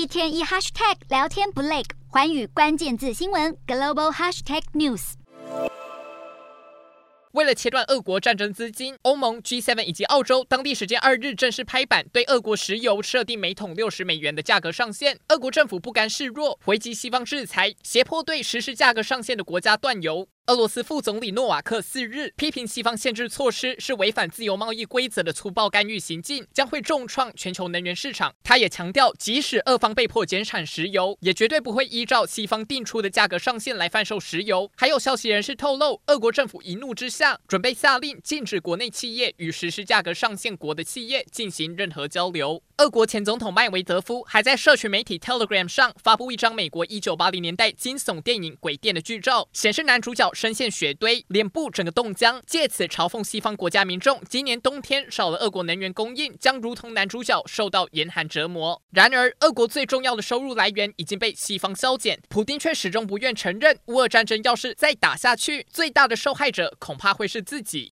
一天一 hashtag 聊天不累，环宇关键字新闻 global hashtag news。为了切断俄国战争资金，欧盟 G7 以及澳洲当地时间二日正式拍板，对俄国石油设定每桶六十美元的价格上限。俄国政府不甘示弱，回击西方制裁，胁迫对实施价格上限的国家断油。俄罗斯副总理诺瓦克四日批评西方限制措施是违反自由贸易规则的粗暴干预行径，将会重创全球能源市场。他也强调，即使俄方被迫减产石油，也绝对不会依照西方定出的价格上限来贩售石油。还有消息人士透露，俄国政府一怒之下，准备下令禁止国内企业与实施价格上限国的企业进行任何交流。俄国前总统麦维德夫还在社群媒体 Telegram 上发布一张美国一九八零年代惊悚电影《鬼店》的剧照，显示男主角深陷血堆，脸部整个冻僵，借此嘲讽西方国家民众今年冬天少了俄国能源供应，将如同男主角受到严寒折磨。然而，俄国最重要的收入来源已经被西方削减，普丁却始终不愿承认，乌俄战争要是再打下去，最大的受害者恐怕会是自己。